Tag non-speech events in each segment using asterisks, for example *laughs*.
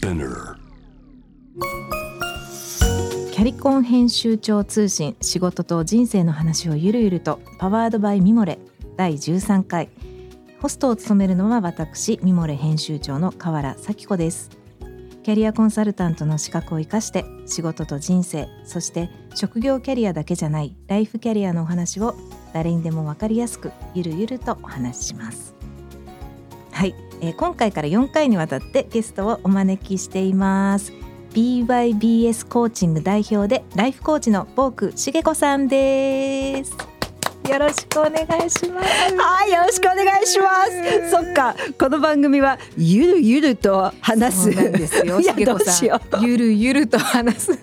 Spinner. キャリコン編集長通信仕事と人生の話をゆるゆるとパワードバイミモレ第13回。ホストを務めるのは私ミモレ編集長の河原咲子です。キャリアコンサルタントの資格を生かして仕事と人生そして職業キャリアだけじゃないライフキャリアのお話を誰にでも分かりやすくゆるゆるとお話しします。はい、えー今回から4回にわたってゲストをお招きしています。BYBS コーチング代表でライフコーチのボークしげこさんです。よろしくお願いします。はい、よろしくお願いします。そっか、この番組はゆるゆると話す。そうなんですよいやどうしよさんゆるゆると話す、了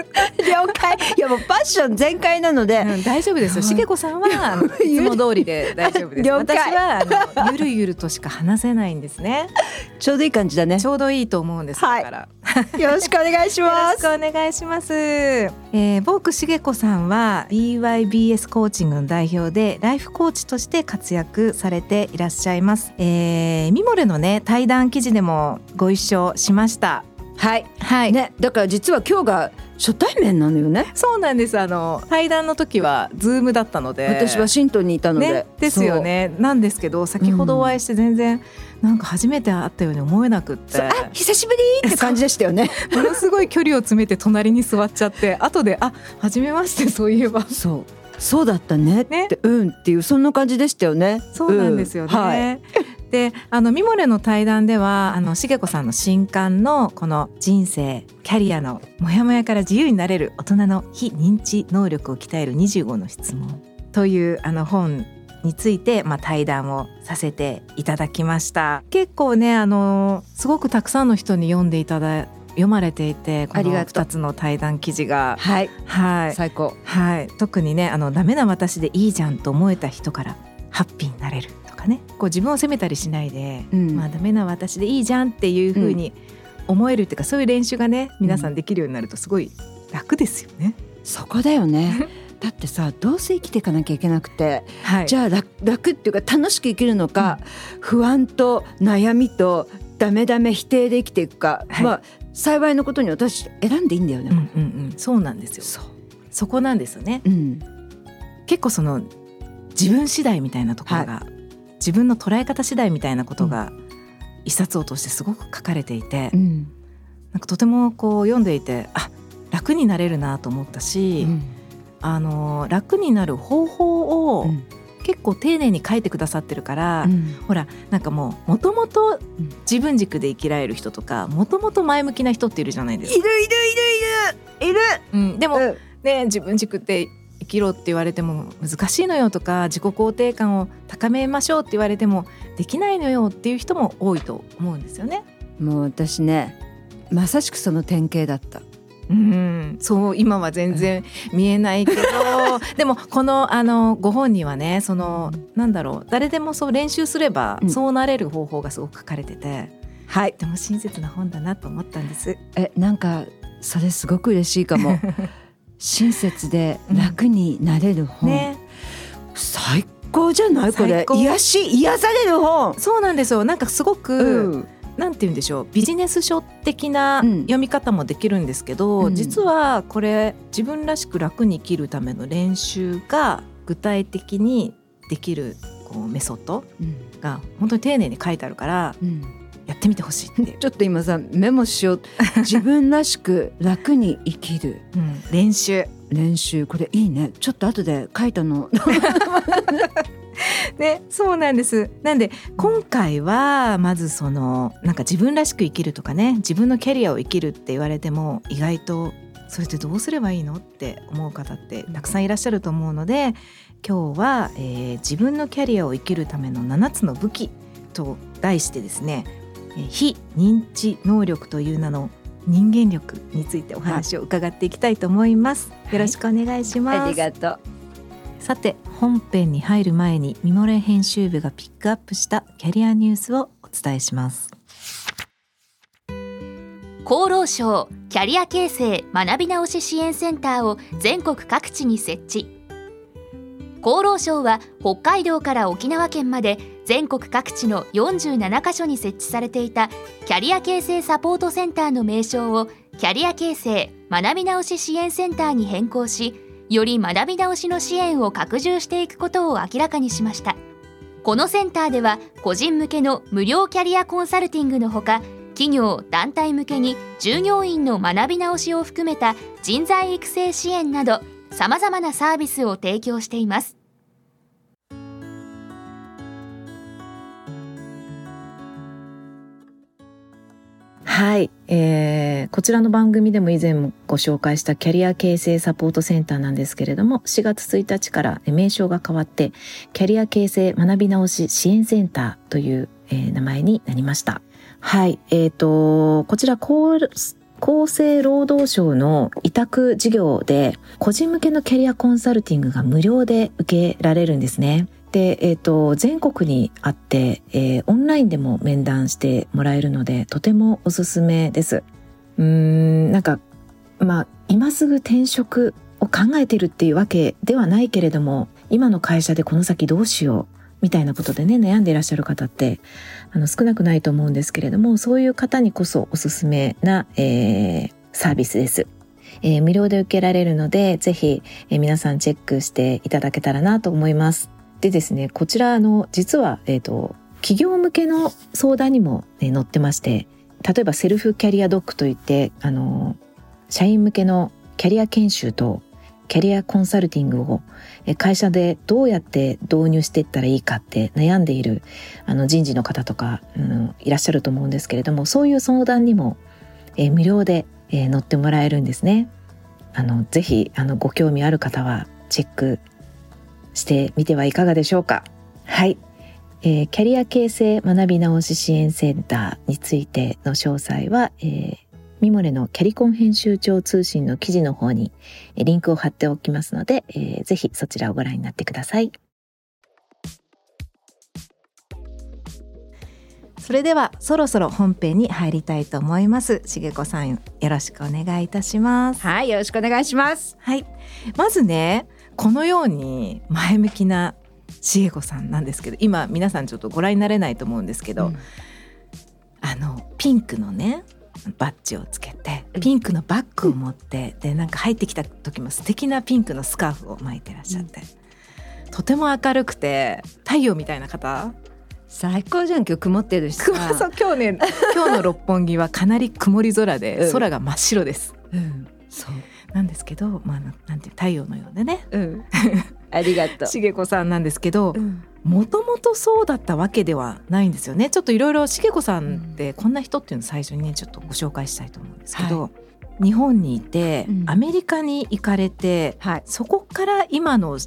解。いやもうパッション全開なので、うん、大丈夫ですよ。しげこさんは *laughs* いつも通りで大丈夫です。私はゆるゆるとしか話せないんですね。*laughs* ちょうどいい感じだね。ちょうどいいと思うんですはいだから *laughs* よろしくお願いしよろします。くお願いします。えー、ボークしげこさんは BYBS コーチングの代表でライフコーチとして活躍されていらっしゃいます。えー、ミモレのね対談記事でもご一緒しました。はい。はい。ね、だから実は今日が初対面なのよね。そうなんです。あの対談の時はズームだったので、私ワシントンにいたので。ねですよね。なんですけど先ほどお会いして全然、なんか初めて会ったように思えなくって。あ、久しぶりって感じでしたよね。*laughs* ものすごい距離を詰めて隣に座っちゃって *laughs* 後であ初めましてそういえばそう。そうだったねって、ねうんっていうそんな感じでしたよね。そうなんですよね。うんはい。であのミモレの対談ではあのしげこさんの新刊のこの人生キャリアのモヤモヤから自由になれる大人の非認知能力を鍛える25の質問というあの本について、まあ、対談をさせていただきました。結構ねあのすごくたくさんの人に読んでいただ読まれていてこのありがとう。2つの対談記事が。はい。はい。最高。はい、特にねあのダメな私でいいじゃんと思えた人からハッピーになれる。とかねこう自分を責めたりしないで、うんまあダメな私でいいじゃんっていう風に思えるっていうか、そういう練習がね皆さんできるようになるとすごい楽ですよね。そこだよね。*laughs* だってさどうせ生きていかなきゃいけなくて、はい、じゃあ楽楽っていうか楽しく生きるのか、不安と悩みとダメダメ否定で生きていくか、はいまあ幸いのことに私選んでいいんだよね。うんうんうん、そうなんですよ。そこなんですよね。うん。結構その自分次第みたいなところが、自分の捉え方次第みたいなことが一冊を通してすごく書かれていて、うん。なんかとてもこう読んでいてあ楽になれるなと思ったし、うん。あの楽になる方法をうん。結構丁寧に書いてくださってるから、うん。ほらなんかもうもともとうん。自分軸で生きられる人とかもともと前向きな人っているじゃないですか。いるいるいるいる。いる。うん、でも、うん。ね自分軸って生きろって言われても難しいのよとか自己肯定感を高めましょうって言われてもできないのよっていう人も多いと思うんですよね。もう私ねまさしくその典型だった。うん、そう今は全然見えないけど *laughs* でもこのあのご本にはねそのなんだろう誰でもそう練習すればうんそうなれる方法がすごく書かれてて、はい。でも親切な本だなと思ったんです。えなんかそれすごく嬉しいかも。*laughs* 親切で楽になれる本。ね、最高じゃない？これ。癒し癒される本。そうなんですよ。なんかすごく、うん。なんて言うんでしょう。ビジネス書的なうん。読み方もできるんですけど、うん。実はこれ自分らしく楽に生きるための練習が具体的にできるこうメソッドうん。が本当に丁寧に書いてあるからうんやってみてほしいって。*laughs* ちょっと今さメモしよう。*laughs* 自分らしく楽に生きる。うん、練習。練習。これいいね。ちょっと後で書いたの。*laughs* ねそうなんです。なんで今回はまずそのなんか自分らしく生きるとかね自分のキャリアを生きるって言われても意外とそれってどうすればいいのって思う方ってたくさんいらっしゃると思うので今日は、えー自分のキャリアを生きるための7つの武器と題してですねえー非認知能力という名の人間力についてお話を伺っていきたいと思います。よろしくお願いします。ありがとうさて本編に入る前にミモレ編集部がピックアップしたキャリアニュースをお伝えします厚労省キャリア形成学び直し支援センターを全国各地に設置厚労省は北海道から沖縄県まで全国各地の47カ所に設置されていたキャリア形成サポートセンターの名称をキャリア形成学び直し支援センターに変更しより学び直しの支援を拡充していくことを明らかにしました。このセンターでは個人向けの無料キャリアコンサルティングのほか企業団体向けに従業員の学び直しを含めた人材育成支援などさまざまなサービスを提供しています。はい、えー、こちらの番組でも以前もご紹介したキャリア形成サポートセンターなんですけれども4月1日から名称が変わってキャリア形成学び直し支援センターという、えー、名前になりました。はい。えーと、こちら厚生労働省の委託事業で個人向けのキャリアコンサルティングが無料で受けられるんですね。で、えっ、ー、と、全国にあって、えー、オンラインでも面談してもらえるので、とてもおすすめです。うーん、なんか、まあ、今すぐ転職を考えてるっていうわけではないけれども、今の会社でこの先どうしよう、みたいなことでね、悩んでいらっしゃる方って、あの、少なくないと思うんですけれども、そういう方にこそおすすめな、えー、サービスです。えー、無料で受けられるので、ぜひ、えー、皆さんチェックしていただけたらなと思います。でですねこちらあの実は、えーと、企業向けの相談にも、ね、載ってまして例えばセルフキャリアドッグといってあの社員向けのキャリア研修とキャリアコンサルティングを会社でどうやって導入していったらいいかって悩んでいるあの人事の方とか、うん、いらっしゃると思うんですけれどもそういう相談にも、えー、無料で、えー、乗ってもらえるんですね。あのぜひあのご興味ある方はチェックしてみてはいかがでしょうか。はい。えー、キャリア形成学び直し支援センターについての詳細は、えー、ミモレのキャリコン編集長通信の記事の方にリンクを貼っておきますので、えー、ぜひそちらをご覧になってください。それではそろそろ本編に入りたいと思います。しげこさんよろしくお願いいたします。はい、よろしくお願いします。はい。まずね、このように前向きなしげこさんなんですけど今皆さんちょっとご覧になれないと思うんですけど、うん、あのピンクのねバッジをつけてピンクのバッグを持って、うん、でなんか入ってきた時も素敵なピンクのスカーフを巻いてらっしゃって、うん、とても明るくて太陽みたいな方？最高じゃん今日曇ってるし *laughs* そう今日ね *laughs* 今日の六本木はかなり曇り空で空が真っ白です、うん、そうなんですけど、まあ、なんて太陽のようでね、うん、ありがとう。しげこさんなんですけどもともとそうだったわけではないんですよね。ちょっといろいろしげこさんってこんな人っていうのを最初にねちょっとご紹介したいと思うんですけど、はい、日本にいて、うん、アメリカに行かれて、はい、そこから今の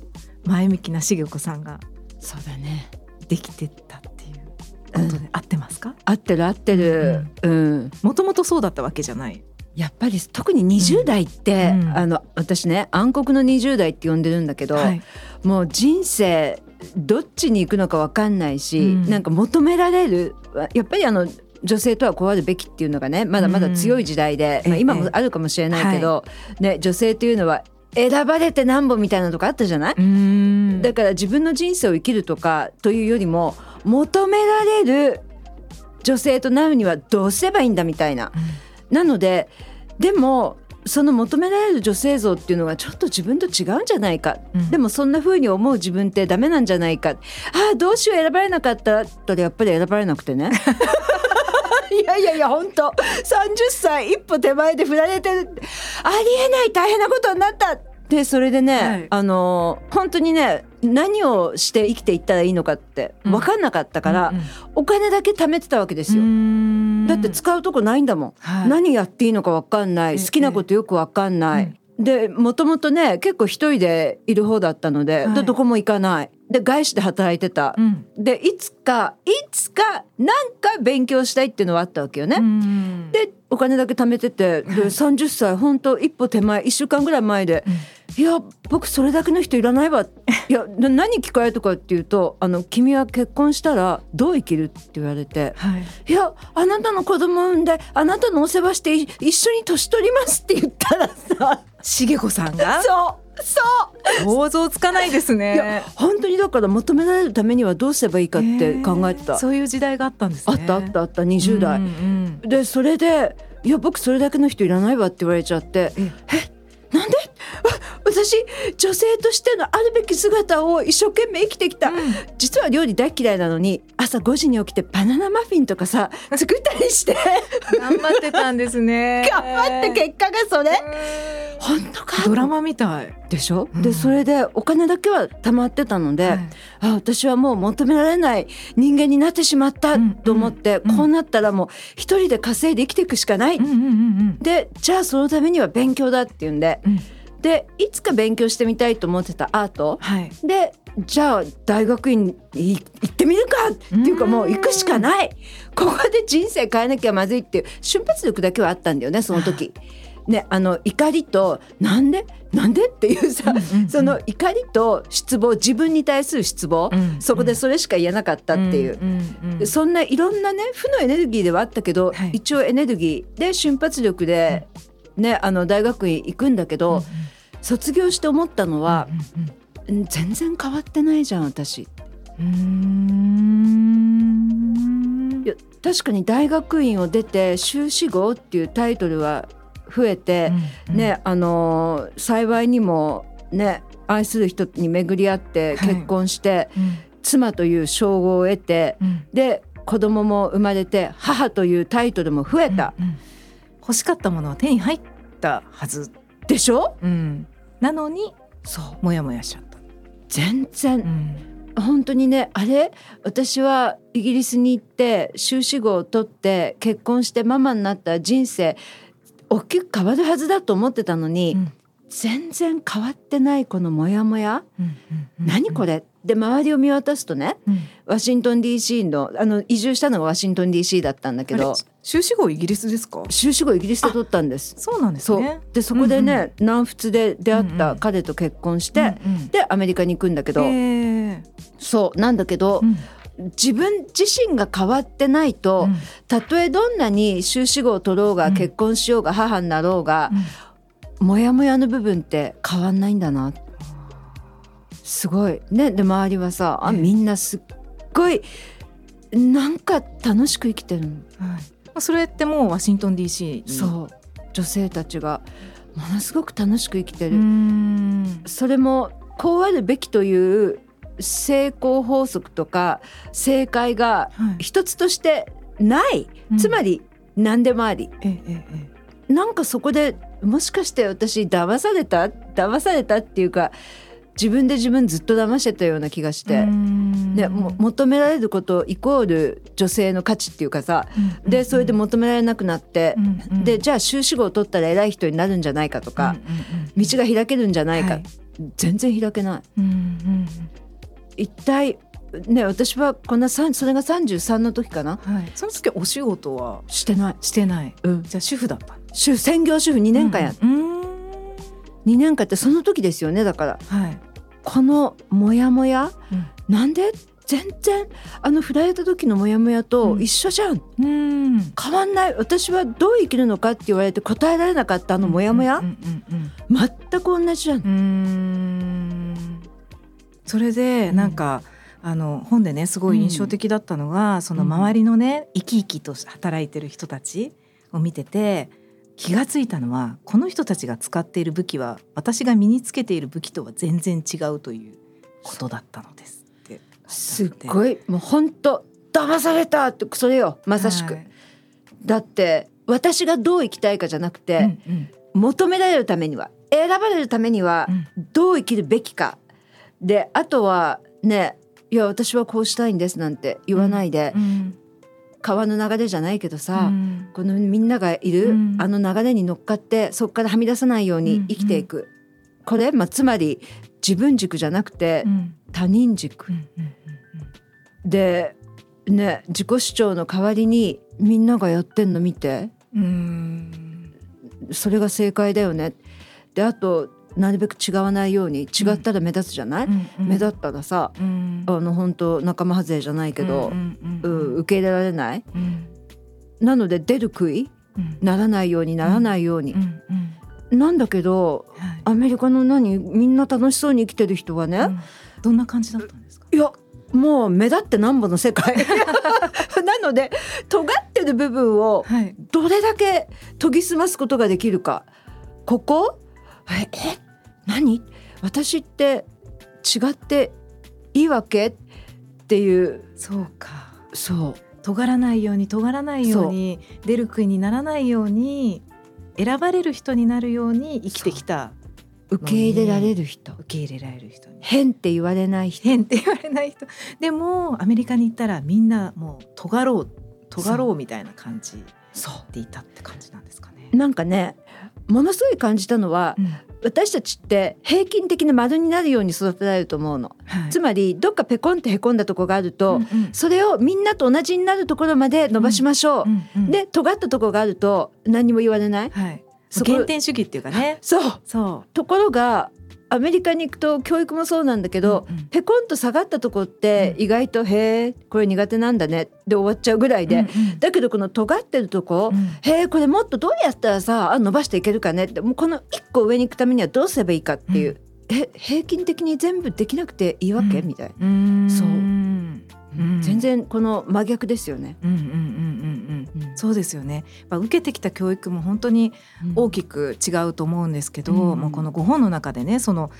前向きなしげこさんがそうだね。できてたっていうことで、合ってますか？合ってる合ってる。もともとそうだったわけじゃないやっぱり特に20代って、うん、あの私ね暗黒の20代って呼んでるんだけど、はい、もう人生どっちに行くのか分かんないし、うん、なんか求められるやっぱりあの女性とはこうあるべきっていうのがねまだまだ強い時代で、うん、まあ、今もあるかもしれないけど、ね、女性というのは選ばれてなんぼみたいなとこあったじゃない？だから自分の人生を生きるとかというよりも求められる女性となるにはどうすればいいんだみたいな。なのででもその求められる女性像っていうのがちょっと自分と違うんじゃないか、うん、でもそんな風に思う自分ってダメなんじゃないか。ああどうしよう選ばれなかった。ったらやっぱり選ばれなくてね。*laughs* いやいやいや本当。30歳一歩手前で振られてありえない大変なことになった。でそれでね、はい、あの本当にね何をして生きていったらいいのかって分かんなかったから、うんお金だけ貯めてたわけですよ。だって使うとこないんだもん、はい、何やっていいのか分かんない。好きなことよく分かんない。でもともとね結構一人でいる方だったのではい、でどこも行かない。で外資で働いてた、うん、でいつかいつかなんか勉強したいっていうのはあったわけよね。でお金だけ貯めててで30歳本当一歩手前1週間ぐらい前で。うん。いや僕それだけの人いらないわ。いや何聞かれたかっていうとあの君は結婚したらどう生きるって言われて、はい、いやあなたの子供産んであなたのお世話して一緒に年取りますって言ったらさ茂子さんが？*laughs* そうそう。想像つかないですね。本当にだから求められるためにはどうすればいいかって考えてた、えー、そういう時代があったんです、ね、あったあったあった20代、うんうん、でそれでいや僕それだけの人いらないわって言われちゃってえなんで？私女性としてのあるべき姿を一生懸命生きてきた、うん、実は料理大嫌いなのに朝5時に起きてバナナマフィンとかさ *laughs* 作ったりして。頑張ってたんですね。*laughs* 頑張って結果がそれ。本当か？ドラマみたい。でしょ、うん、でそれでお金だけは貯まってたので、はい、あ私はもう求められない人間になってしまったと思って、うん、こうなったらもう一人で稼いで生きていくしかない、うんうんうんうん、でじゃあそのためには勉強だっていうんで、でいつか勉強してみたいと思ってたアート、はい、でじゃあ大学院行ってみるかっていうかもう行くしかない。ここで人生変えなきゃまずいっていう瞬発力だけはあったんだよねその時。ね、あの怒りとなんで？なんでっていうさ、その怒りと失望自分に対する失望、うんうん、そこでそれしか言えなかったっていう、そんないろんなね負のエネルギーではあったけど、はい、一応エネルギーで瞬発力で、ね、あの大学院行くんだけど、うんうん、卒業して思ったのは、うんうん、全然変わってないじゃん私。うん。いや確かに大学院を出て修士号っていうタイトルは増えて、うんうん、ねあの幸いにもね愛する人に巡り合って結婚して、はいうん、妻という称号を得て、うん、で子供も生まれて母というタイトルも増えた、うんうん、欲しかったものは手に入ったはずでしょ、うん、なのにそう。モヤモヤしちゃった。全然、うん、本当にねあれ？私はイギリスに行って修士号を取って結婚してママになった人生大きく変わるはずだと思ってたのに、うん、全然変わってないこのモヤモヤ、何これ？で周りを見渡すとね、うん、ワシントン DC のあの移住したのがワシントン DC だったんだけど。修士号イギリスですか？修士号イギリスで取ったんです。そうなんですね。でそこでね、うんうん、南仏で出会った彼と結婚して、うんうん、でアメリカに行くんだけど、そうなんだけど、うん。自分自身が変わってないと、たとえどんなに修士号を取ろうが、結婚しようが母になろうが、うん、モヤモヤの部分って変わんないんだな。すごい。ねで周りはさあみんなすっごいなんか楽しく生きてるの、はい、それってもうワシントン DC そう。女性たちがものすごく楽しく生きてる。それもこうあるべきという成功法則とか正解が一つとしてない、はい、つまり何でもあり、えええ、なんかそこでもしかして私騙された？騙されたっていうか自分で自分ずっと騙してたような気がして、ね、も求められることイコール女性の価値っていうかさ、うんでそれで求められなくなって、うん、でじゃあ修士号を取ったら偉い人になるんじゃないかとか、道が開けるんじゃないか、はい、全然開けない。一体ね私はこんなそれが33の時かな、はい、その時お仕事は？してないしてない、うん、じゃあ主婦だった。主専業主婦2年間やっうん、2年間ってその時ですよねだから、はい、このモヤモヤ、うん、なんで？全然あの振られた時のモヤモヤと一緒じゃん、うん、変わんない。私はどう生きるのかって言われて答えられなかったあのモヤモヤ？全く同じじゃん。それでなんか、うん、あの本でねすごい印象的だったのが、うん、その周りのね生き生きと働いてる人たちを見てて気が付いたのはこの人たちが使っている武器は私が身につけている武器とは全然違うということだったのですって。すっごいもう本当騙されたってそれよまさしく、はい、だって私がどう生きたいかじゃなくて、うんうん、求められるためには選ばれるためにはどう生きるべきか、であとはねいや私はこうしたいんですなんて言わないで、うん、川の流れじゃないけどさ、うん、このみんながいる、うん、あの流れに乗っかってそこからはみ出さないように生きていく、うんうん、これ、まあ、つまり自分軸じゃなくて他人軸、でね自己主張の代わりにみんながやってんの見て。それが正解だよね。であとなるべく違わないように違ったら目立つじゃない、うん目立ったらさ、うん、あの本当仲間外れじゃないけど、うん受け入れられない、なので出る杭、ならないようにならないように、なんだけど、はい、アメリカの何？みんな楽しそうに生きてる人はね、うん、どんな感じだったんですか？いやもう目立ってなんぼの世界。*laughs* *laughs* なので尖ってる部分をどれだけ研ぎ澄ますことができるか。ここ？ええ何？私って違っていいわけ？っていう。そうか。そう。尖らないように尖らないように出る杭にならないように選ばれる人になるように生きてきた受け入れられる人。受け入れられる人変って言われない人。変って言われない人。でもアメリカに行ったらみんなもう尖ろう尖ろうみたいな感じでいたって感じなんですかね。なんかねものすごい感じたのは、うん、私たちって平均的な丸になるように育てられると思うの、はい、つまりどっかペコンってへこんだとこがあると、うんうん、それをみんなと同じになるところまで伸ばしましょう、うんうんうん、で尖ったとこがあると何も言われない、はい、原点主義っていうかね。そう。そう。ところがアメリカに行くと教育もそうなんだけど、うんうん、ペコンと下がったとこって意外と「へえこれ苦手なんだね」で終わっちゃうぐらいで、うんうん、だけどこの尖ってるとこ「うん、へえこれもっとどうやったらさ伸ばしていけるかね」ってもうこの一個上に行くためにはどうすればいいかっていう、うん、え平均的に全部できなくていいわけ、みたいな。そう全然この真逆ですよね。うんうんうんうんうん、そうですよね。まあ、受けてきた教育も本当に大きく違うと思うんですけど、うん、まあ、この5本の中でねその、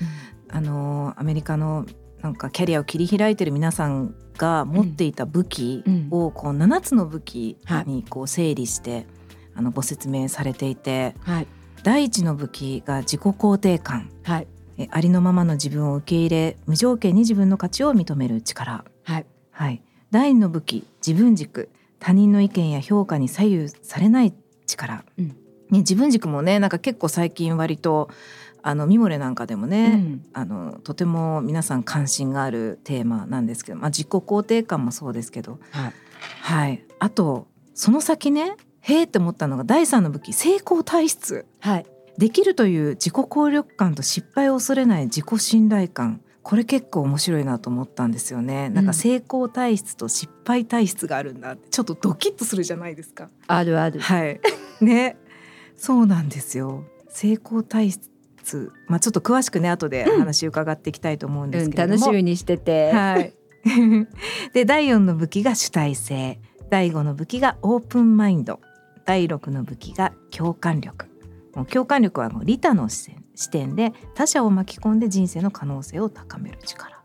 うん、あのアメリカのなんかキャリアを切り開いてる皆さんが持っていた武器をこう7つの武器にこう整理して、あのご説明されていて、はい、第一の武器が自己肯定感、はい、ありのままの自分を受け入れ無条件に自分の価値を認める力、はいはい、第二の武器自分軸。他人の意見や評価に左右されない力、うん、ね、自分軸もねなんか結構最近割とあのミモレなんかでもね、うん、あのとても皆さん関心があるテーマなんですけど、まあ、自己肯定感もそうですけど、はい、はい、あとその先ねへえって思ったのが第三の武器成功体質、はい、できるという自己効力感と失敗を恐れない自己信頼感これ結構面白いなと思ったんですよね。なんか成功体質と失敗体質があるんだってちょっとドキッとするじゃないですか。あるある。はい。*laughs* ね、そうなんですよ。成功体質。まあちょっと詳しくね後で話伺っていきたいと思うんですけど、うん、楽しみにしてて。はい。*laughs* で第4の武器が主体性第5の武器がオープンマインド第6の武器が共感力もう共感力はもう利他の視線視点で他者を巻き込んで人生の可能性を高める力。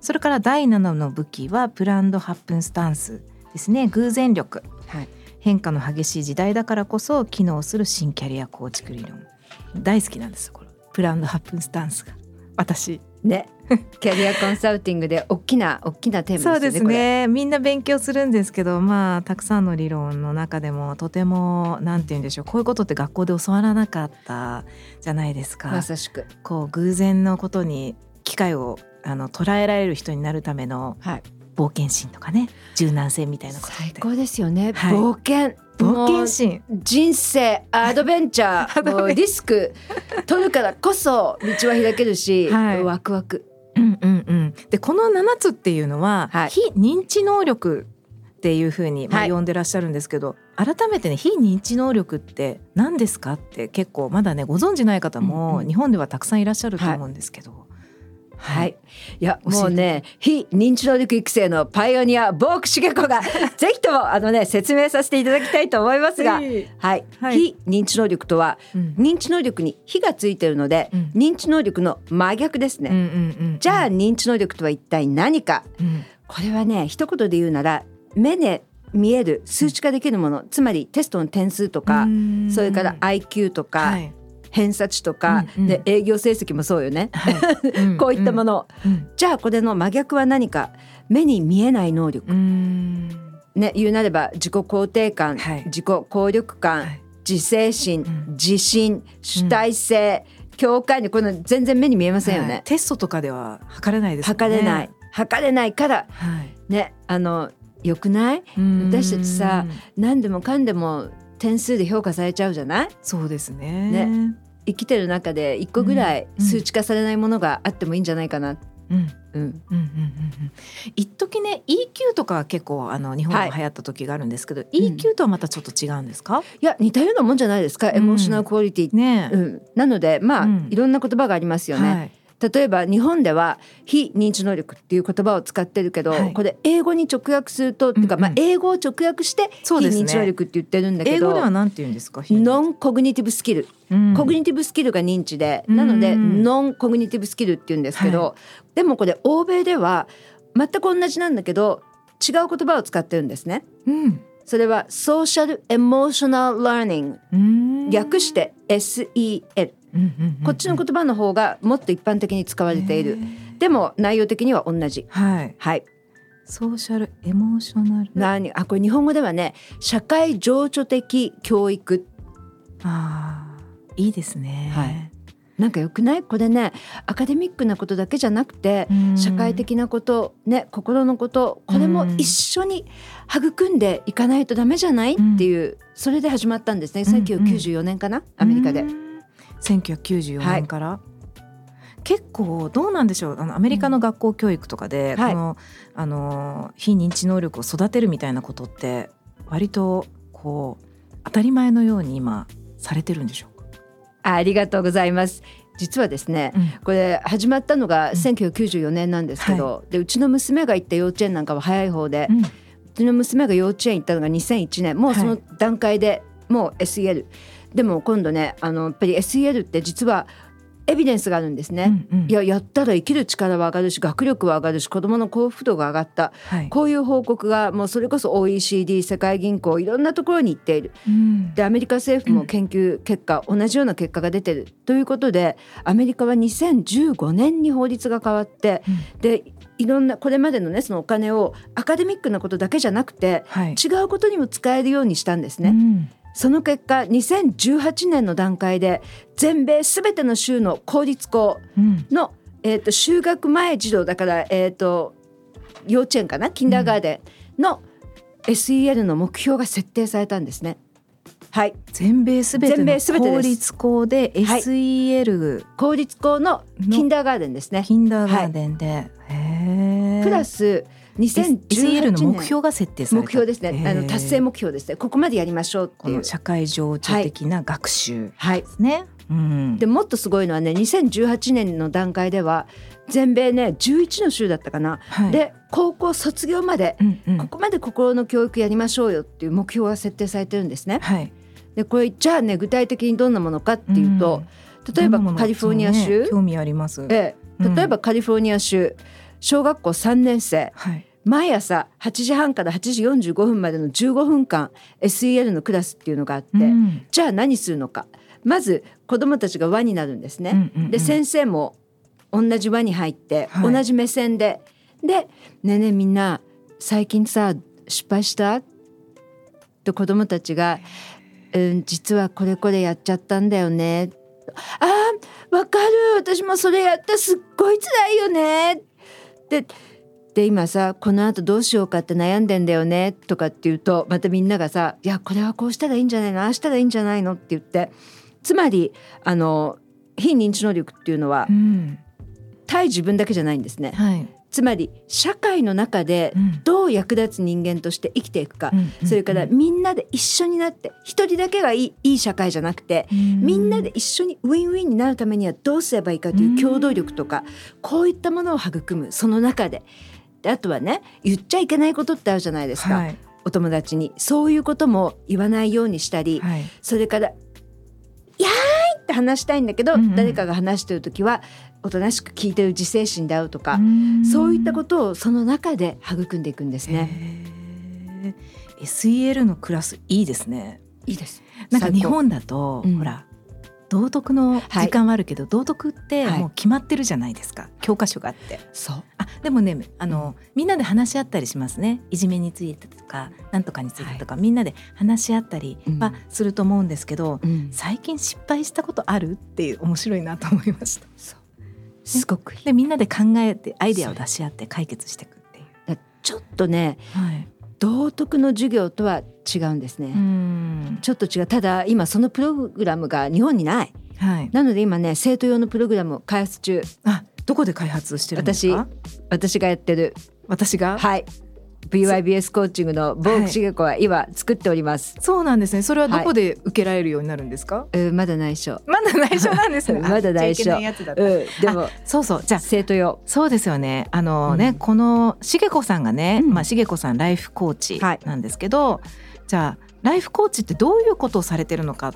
それから第7の武器はプランド8分スタンスですね。偶然力、はい、変化の激しい時代だからこそ機能する新キャリア構築理論。大好きなんですこれ。プランド8分スタンスが。私ね *laughs* キャリアコンサルティングで大きな大きなテーマですね。そうですね。みんな勉強するんですけど、まあたくさんの理論の中でもとてもなんて言うんでしょう。こういうことって学校で教わらなかったじゃないですか。まさしく。こう偶然のことに機会をあの捉えられる人になるための、はい、冒険心とかね柔軟性みたいなこと最高ですよね、はい、冒険冒険心。人生アドベンチャー *laughs* リスク取るからこそ道は開けるし、はい、ワクワク。うんうんうん、でこの7つっていうのは、はい、非認知能力っていうふうに、まあ、呼んでらっしゃるんですけど、はい、改めてね非認知能力って何ですかって結構まだねご存じない方も日本ではたくさんいらっしゃると思うんですけど。はい、い。やもうね非認知能力育成のパイオニアボークシゲコが *laughs* ぜひともあのね説明させていただきたいと思いますが、はい、はい、非認知能力とは、うん、認知能力に非がついてるので、うん、認知能力の真逆ですね、うんうんうん、じゃあ認知能力とは一体何か、うん、これはね一言で言うなら目で見える数値化できるもの、つまりテストの点数とかそれから IQ とか、はい偏差値とか、うんうん、で営業成績もそうよね、はい、*laughs* こういったもの、うん。うん、じゃあこれの真逆は何か？目に見えない能力、ね、言うなれば自己肯定感、はい、自己効力感、はい、自制心、うん、自信主体性、共感力この全然目に見えませんよね、テストとかでは測れないです、ね、測れない。測れないから、ねあのよくない？私たちさ何でもかんでも点数で評価されちゃうじゃない？そうですね。ね生きてる中で一個ぐらい数値化されないものがあってもいいんじゃないかな。っうん。うんうんうんうん一時ね EQ とか結構あの日本で流行った時があるんですけど、はい、EQ とはまたちょっと違うんですか、いや似たようなもんじゃないですか、エモーショナルクオリティ、ね、うん、なのでまあ、いろんな言葉がありますよね、はい例えば日本では非認知能力っていう言葉を使ってるけど、はい、これ英語に直訳すると、っていうかまあ英語を直訳して非認知能力って言ってるんだけど、英語では何て言うんですか？ノンコグニティブスキル、うん、コグニティブスキルが認知で、なのでノンコグニティブスキルって言うんですけど、はい、でもこれ欧米では全く同じなんだけど違う言葉を使ってるんですね。うん。それはソーシャルエモーショナルラーニング略して SEL こっちの言葉の方がもっと一般的に使われている。でも内容的には同じ。はい、はい、ソーシャルエモーショナル。何？あこれ日本語ではね社会情緒的教育。あいいですね。はい。なんかよくない？これねアカデミックなことだけじゃなくて社会的なことね心のことこれも一緒に育んでいかないとダメじゃない？っていうそれで始まったんですね。1994年かな？アメリカで。1994年から、はい、結構どうなんでしょう。あのアメリカの学校教育とかで、うん、この、はい、あの非認知能力を育てるみたいなことって割とこう当たり前のように今されてるんでしょうか？ありがとうございます。実はですね、うん、これ始まったのが1994年なんですけど、うんはい、でうちの娘が行った幼稚園なんかは早い方で、うん、うちの娘が幼稚園行ったのが2001年。もうその段階でもう SEL、でも今度ねあのやっぱり SEL って実はエビデンスがあるんですね、うんうん、いややったら生きる力は上がるし学力は上がるし子どもの幸福度が上がった、はい、こういう報告がもうそれこそ OECD 世界銀行いろんなところに行っている、うん、でアメリカ政府も研究結果、うん、同じような結果が出てる。ということでアメリカは2015年に法律が変わって、うん、でいろんなこれまでのねそのお金をアカデミックなことだけじゃなくて、はい、違うことにも使えるようにしたんですね。その結果2018年の段階で全米すべての州の公立校の、うん、えーと、就学前児童だから、えーと、幼稚園かな？キンダーガーデンの SEL の目標が設定されたんですね。はい、全米すべての公立校で SEL、はい、公立校のキンダーガーデンですね。キンダーガーデンで、はい、プラス2018年の目標が設定された目標ですね。あの達成目標ですね。ここまでやりましょうっていう。社会情緒的な学習ですね、はい。うん、でもっとすごいのはね2018年の段階では全米ね11の州だったかな、はい、で高校卒業まで、うんうん、ここまで心の教育やりましょうよっていう目標が設定されてるんですね。はい、でこれじゃあね具体的にどんなものかっていうと、うん、例えばカリフォルニア州、ね、興味あります、ええ、例えばカリフォルニア州、小学校3年生、はい、毎朝8時半から8時45分までの15分間 SEL のクラスっていうのがあって、うん、じゃあ何するのか。まず子どもたちが輪になるんですね。うんうんうん、で先生も同じ輪に入って、はい、同じ目線でで「ねえねえみんな最近さ失敗した?」と子どもたちが「うん実はこれこれやっちゃったんだよね」あーわかる。私もそれやった。すっごい辛いよね」でで今さこのあとどうしようかって悩んでんだよねとかって言うとまたみんながさ「いやこれはこうしたらいいんじゃないのああしたらいいんじゃないの?」って言ってつまりあの非認知能力っていうのは、うん、対自分だけじゃないんですね。はいつまり社会の中でどう役立つ人間として生きていくか、うん、それからみんなで一緒になって一人だけがいいいい社会じゃなくて、うん、みんなで一緒にウィンウィンになるためにはどうすればいいかという共同力とか、うん、こういったものを育む。その中で。であとはね言っちゃいけないことってあるじゃないですか、はい、お友達に。そういうことも言わないようにしたり、はい、それから「やーい!」って話したいんだけど、うんうん、誰かが話してる時はおとなしく聞いてる自制心であるとかそういったことをその中で育んでいくんですね。SEL のクラスいいですね。いいです。なんか日本だと、うん、ほら道徳の時間はあるけど、はい、道徳ってもう決まってるじゃないですか、はい、教科書があって。そう。あでもねあの、うん、みんなで話し合ったりしますね。いじめについてとかなんとかについてとか、はい、みんなで話し合ったりはすると思うんですけど、うん、最近失敗したことあるっていう面白いなと思いました。すごくでみんなで考えてアイデアを出し合って解決していくっていう。ちょっとね、はい、道徳の授業とは違うんですね。ちょっと違う。ただ今そのプログラムが日本にない、はい、なので今ね生徒用のプログラムを開発中。あどこで開発してるんですか？私がやってる。私が？はい BYBS コーチングのボークシゲコは今作っております、はい、そうなんですね。それはどこで受けられるようになるんですか、はい、まだ内緒。まだ内緒なんですね。*laughs* まだ内緒。うん、でもそうそう。じゃあ生徒用。そうですよね。あのね、うん、このしげこさんがね、うん、まあしげこさんライフコーチなんですけど、はい、じゃあライフコーチってどういうことをされてるのか、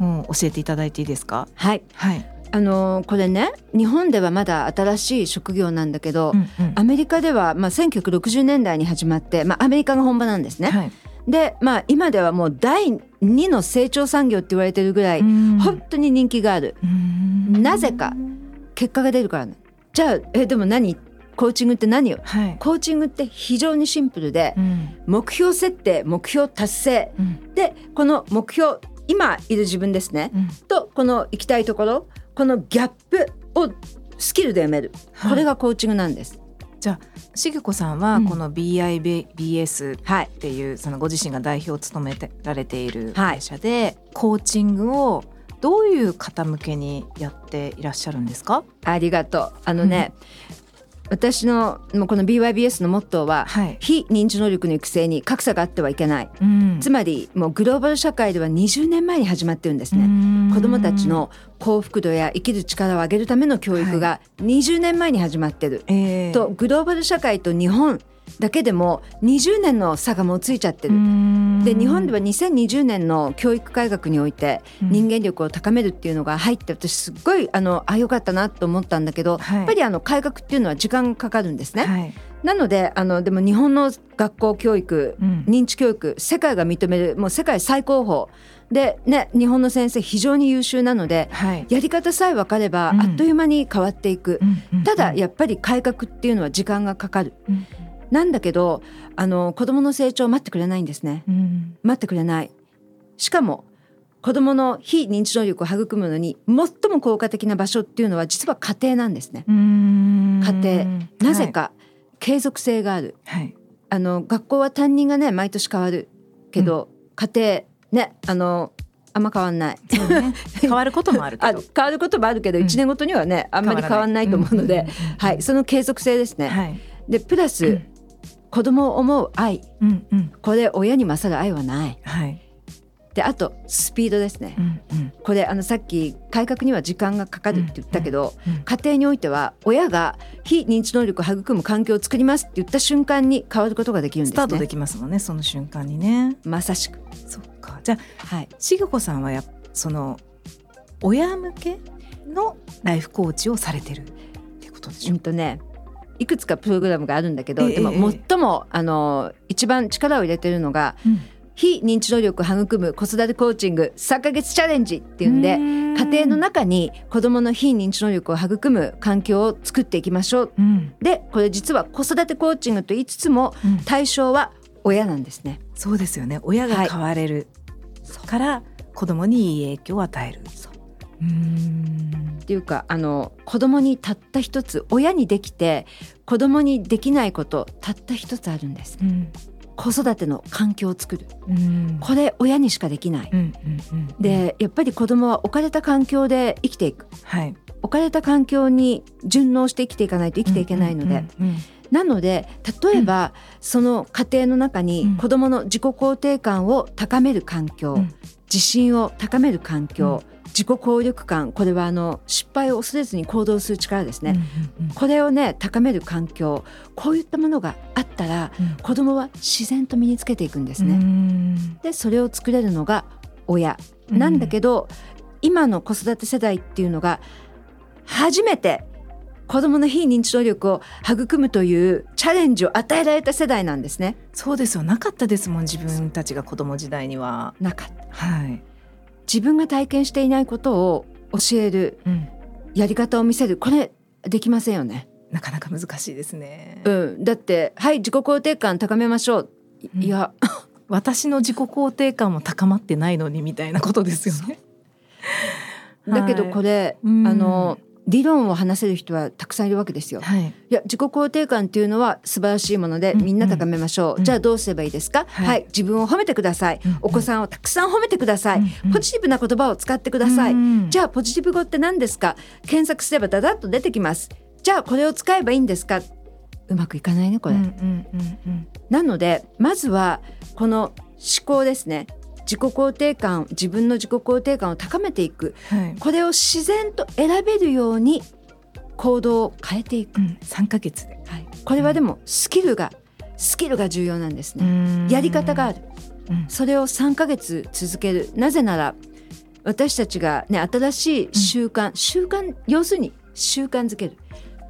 うん、教えていただいていいですか？はい、はい、あのこれね日本ではまだ新しい職業なんだけど、うんうん、アメリカでは、まあ、1960年代に始まって、まあ、アメリカが本場なんですね。はい、で、まあ、今ではもう第2の成長産業って言われてるぐらい本当に人気がある。なぜか結果が出るからね。じゃあえでも何？コーチングって何よ、はい、コーチングって非常にシンプルで、うん、目標設定目標達成、うん、でこの目標今いる自分ですね、うん、とこの行きたいところこのギャップをスキルで埋める、はい、これがコーチングなんです。じゃあしげこさんはこの BIBS っていう、そのご自身が代表を務めてられている会社で、コーチングをどういう方向けにやっていらっしゃるんですか？ありがとう。あのね、私のこの BYBS のモットーは、はい、非認知能力の育成に格差があってはいけない、うん、つまりもうグローバル社会では20年前に始まってるんですね。子どもたちの幸福度や生きる力を上げるための教育が20年前に始まってる、はい、とグローバル社会と日本だけでも20年の差がもうついちゃってる。で日本では2020年の教育改革において人間力を高めるっていうのが入って私すっごいあのあよかったなと思ったんだけど、はい、やっぱりあの改革っていうのは時間かかるんですね。はい、なのであのでも日本の学校教育、うん、認知教育世界が認めるもう世界最高峰。でね日本の先生非常に優秀なので、はい、やり方さえ分かれば、あっという間に変わっていく、うん、ただやっぱり改革っていうのは時間がかかる。うんなんだけどあの子供の成長を待ってくれないんですね、うん、待ってくれない。しかも子供の非認知能力を育むのに最も効果的な場所っていうのは実は家庭なんですね。家庭。なぜか継続性がある、はい、あの学校は担任がね毎年変わる。けど、うん、家庭ねあのあんま変わんない、ね、*laughs* 変わることもあるけど。変わることもあるけど、うん、1年ごとにはねあんまり変わんないと思うので、はい。その継続性ですね、はい、でプラス、子供を思う愛、うんうん、これ親に勝る愛はない。はい。であとスピードですね、うんうん、これあのさっき改革には時間がかかるって言ったけど、うんうん、家庭においては親が非認知能力を育む環境を作りますって言った瞬間に変わることができるんですね。スタートできますもんねその瞬間にね。まさしく。そっか。じゃあ、はい、しげこさんはやその親向けのライフコーチをされてるってことでしょ？う、うんとねいくつかプログラムがあるんだけど、でも最もあの一番力を入れてるのが、うん、非認知能力を育む子育てコーチング3ヶ月チャレンジっていうんで家庭の中に子どもの非認知能力を育む環境を作っていきましょう、うん、でこれ実は子育てコーチングと言いつつも対象は親なんですね。そうですよね。親が変われる、はい、から子供にいい影響を与える。っていうかあの子供にたった一つ親にできて子供にできないことたった一つあるんです、うん、子育ての環境を作る、うん、これ親にしかできない、うんうんうん、でやっぱり子供は置かれた環境で生きていく、はい、置かれた環境に順応して生きていかないと生きていけないので。うんうんうんうん。なので例えば、うん、その家庭の中に子どもの自己肯定感を高める環境、うん、自信を高める環境、うん自己効力感これはあの失敗を恐れずに行動する力ですね、これをね高める環境こういったものがあったら、うん、子供は自然と身につけていくんですね。でそれを作れるのが親なんだけど、うん、今の子育て世代っていうのが初めて子供の非認知能力を育むというチャレンジを与えられた世代なんですね。そうですよなかったですもん自分たちが子供時代には。なかった。はい。自分が体験していないことを教える、うん、やり方を見せるこれできませんよね。なかなか難しいですね。うん、だってはい自己肯定感高めましょう。いや、*laughs* 私の自己肯定感も高まってないのにみたいなことですよね。だけどこれ、はい、あの理論を話せる人はたくさんいるわけですよ。はい、いや自己肯定感っていうのは素晴らしいもので、みんな高めましょう、うん。うん、じゃあどうすればいいですか、はい、はい、自分を褒めてください、うん。うん、お子さんをたくさん褒めてください、うん。うん、ポジティブな言葉を使ってください、うん。うん、じゃあポジティブ語って何ですか？検索すればダダッと出てきます。じゃあこれを使えばいいんですか？うまくいかないねこれ、うん。うん。うん。うん、なのでまずはこの思考ですね自己肯定感自分の自己肯定感を高めていく、はい、これを自然と選べるように行動を変えていく、うん、3ヶ月で、はい、これはでもスキルが、スキルが重要なんですね。やり方がある、うん、それを3ヶ月続ける。なぜなら私たちがね新しい習慣、うん、習慣要するに習慣づける。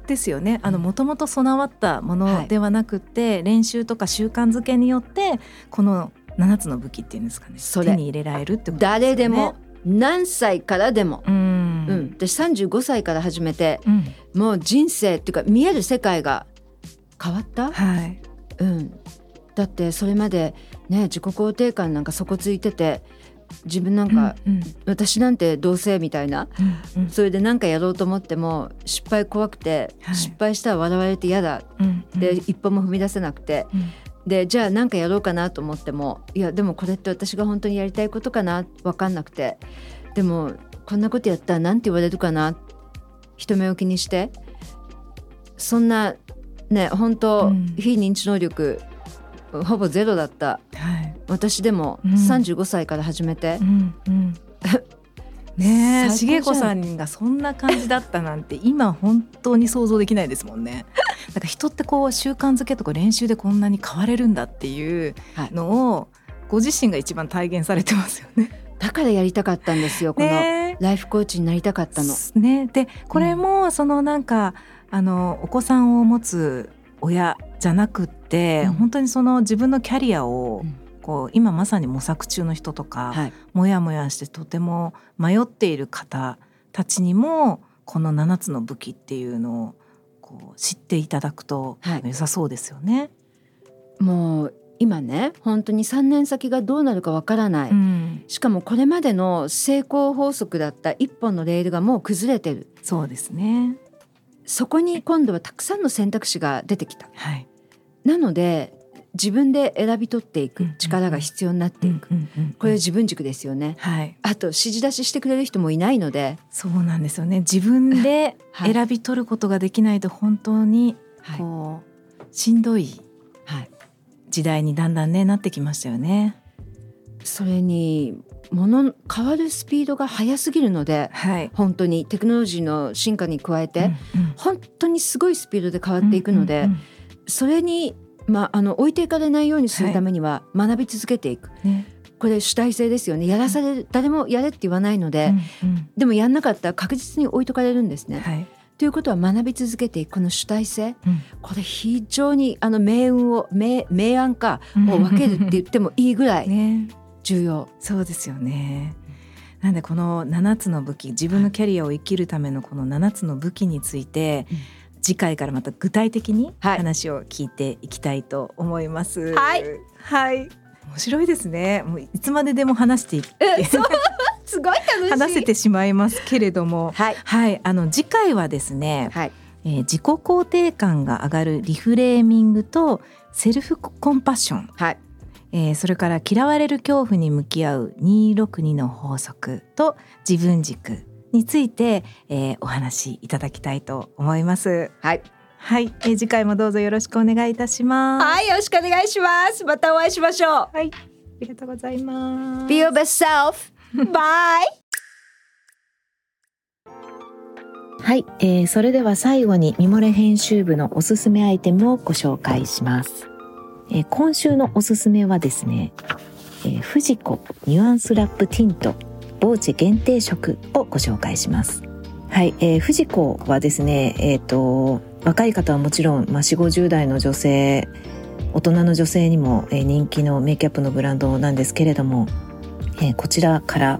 ですよね。もともと備わったものではなくて、はい、練習とか習慣づけによってこの7つの武器っていうんですかね。それ。手に入れられるってことですよね。誰でも何歳からでも、うん、うん、私35歳から始めて、うん、もう人生っていうか見える世界が変わった、はい。うん、だってそれまでね自己肯定感なんか底ついてて自分なんか、うんうん、私なんてどうせみたいな、うんうん、それで何かやろうと思っても失敗怖くて、はい、失敗したら笑われて嫌だ、うんうん、で一歩も踏み出せなくて、うん、でじゃあ何かやろうかなと思ってもいやでもこれって私が本当にやりたいことかな分かんなくて。でもこんなことやったら何て言われるかな人目を気にして。そんなね本当、うん、非認知能力ほぼゼロだった、はい、私でも35歳から始めて、うんうん、*laughs* ねえ茂子さんがそんな感じだったなんて *laughs* 今本当に想像できないですもんね。*laughs* なんか人ってこう習慣づけとか練習でこんなに変われるんだっていうのを、ご自身が一番体現されてますよね。*laughs* だからやりたかったんですよ、このライフコーチになりたかったの。ね、でこれもそのなんか、うん、あのお子さんを持つ親じゃなくって、うん、本当にその自分のキャリアを、うんこう今まさに模索中の人とか、はい、もやもやしてとても迷っている方たちにもこの7つの武器っていうのをこう知っていただくと良さそうですよね。はい、もう今ね本当に3年先がどうなるかわからない、うん、しかもこれまでの成功法則だった一本のレールがもう崩れてる。そうですね。そこに今度はたくさんの選択肢が出てきた、はい、なので自分で選び取っていく力が必要になっていく、これ自分軸ですよね、はい、あと指示出ししてくれる人もいないので。そうなんですよね。自分で *laughs* 選び取ることができないと本当にこう、はい、しんどい時代にだんだんねなってきましたよね。それにもの変わるスピードが速すぎるので、はい、本当にテクノロジーの進化に加えて、うんうん、本当にすごいスピードで変わっていくので、それにまあ、あの置いていかれないようにするためには学び続けていく、はいね、これ主体性ですよね。やらされ誰もやれって言わないので、うんうん、でもやんなかったら確実に置いとかれるんですね。はい、ということは学び続けていく。この主体性、うん、これ非常にあの命運を明明暗かを分けるって言ってもいいぐらい重要。ね、そうですよね。なんでこの7つの武器自分のキャリアを生きるためのこの7つの武器について、うん次回からまた具体的に話を聞いていきたいと思います。はい、はい、面白いですね。もういつまででも話してい *laughs* すごい楽しい。話せてしまいますけれども、はい、はい、あの次回はですね、はい、えー、自己肯定感が上がるリフレーミングとセルフコンパッション、はい、えー、それから嫌われる恐怖に向き合う262の法則と自分軸について、えー、お話しいただきたいと思います。はい。はい、えー、次回もどうぞよろしくお願いいたします。はい、よろしくお願いします。またお会いしましょう。はい、ありがとうございます。Be your best self. *laughs* Bye. はい、えー、それでは最後にミモレ編集部のおすすめアイテムをご紹介します。えー、今週のおすすめはですね、えー、フジコニュアンスラップティントボーチ限定食をご紹介します。はい、えー、フジコはですね、えっ、ー、と若い方はもちろん、まあ、4 5 0代の女性大人の女性にも、えー、人気のメイキャップのブランドなんですけれども、えー、こちらから、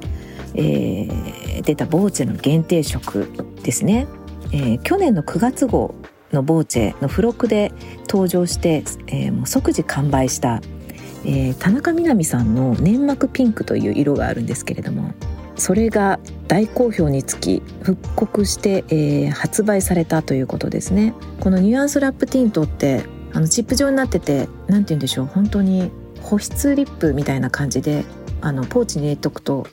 えー、出たボーチェの限定食ですね、えー、去年の9月号のボーチェの付録で登場して、えー、もう即時完売したえー、田中みな実さんの粘膜ピンクという色があるんですけれどもそれが大好評につき復刻して、えー、発売されたということですね。このニュアンスラップティントってあのチップ状になってて何て言うんでしょう本当に保湿リップみたいな感じであのポーチに入れとくと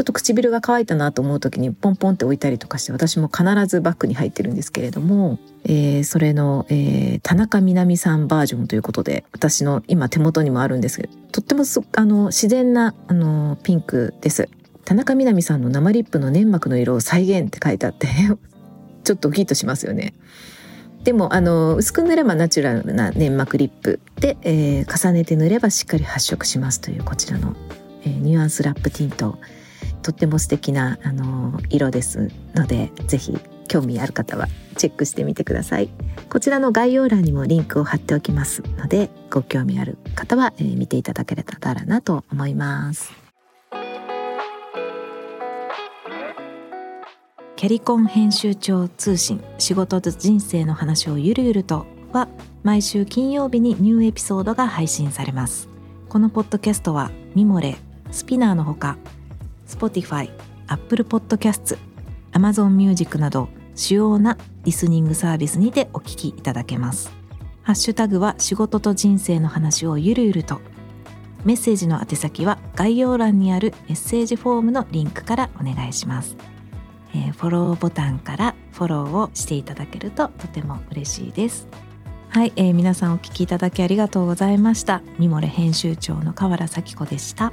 ちょっと唇が乾いたなと思う時にポンポンって置いたりとかして私も必ずバッグに入ってるんですけれども、えー、それの、えー、田中みな実さんバージョンということで私の今手元にもあるんですけどとってもあの自然なあのピンクです。田中みな実さんの生リップの粘膜の色を再現って書いてあって *laughs* ちょっとギッとしますよね。でもあの薄く塗ればナチュラルな粘膜リップで、えー、重ねて塗ればしっかり発色しますというこちらの、えー、ニュアンスラップティントとっても素敵なあの色ですのでぜひ興味ある方はチェックしてみてください。こちらの概要欄にもリンクを貼っておきますのでご興味ある方は、えー、見ていただけたらなと思います。キャリコン編集長通信仕事と人生の話をゆるゆるとは毎週金曜日にニューエピソードが配信されます。このポッドキャストはミモレスピナーのほか Spotify、Apple Podcasts、Amazon Music など主要なリスニングサービスにてお聞きいただけます。ハッシュタグは仕事と人生の話をゆるゆると。メッセージの宛先は概要欄にあるメッセージフォームのリンクからお願いします。えー、フォローボタンからフォローをしていただけるととても嬉しいです。はい、えー、皆さんお聞きいただきありがとうございました。ミモレ編集長の河原咲子でした。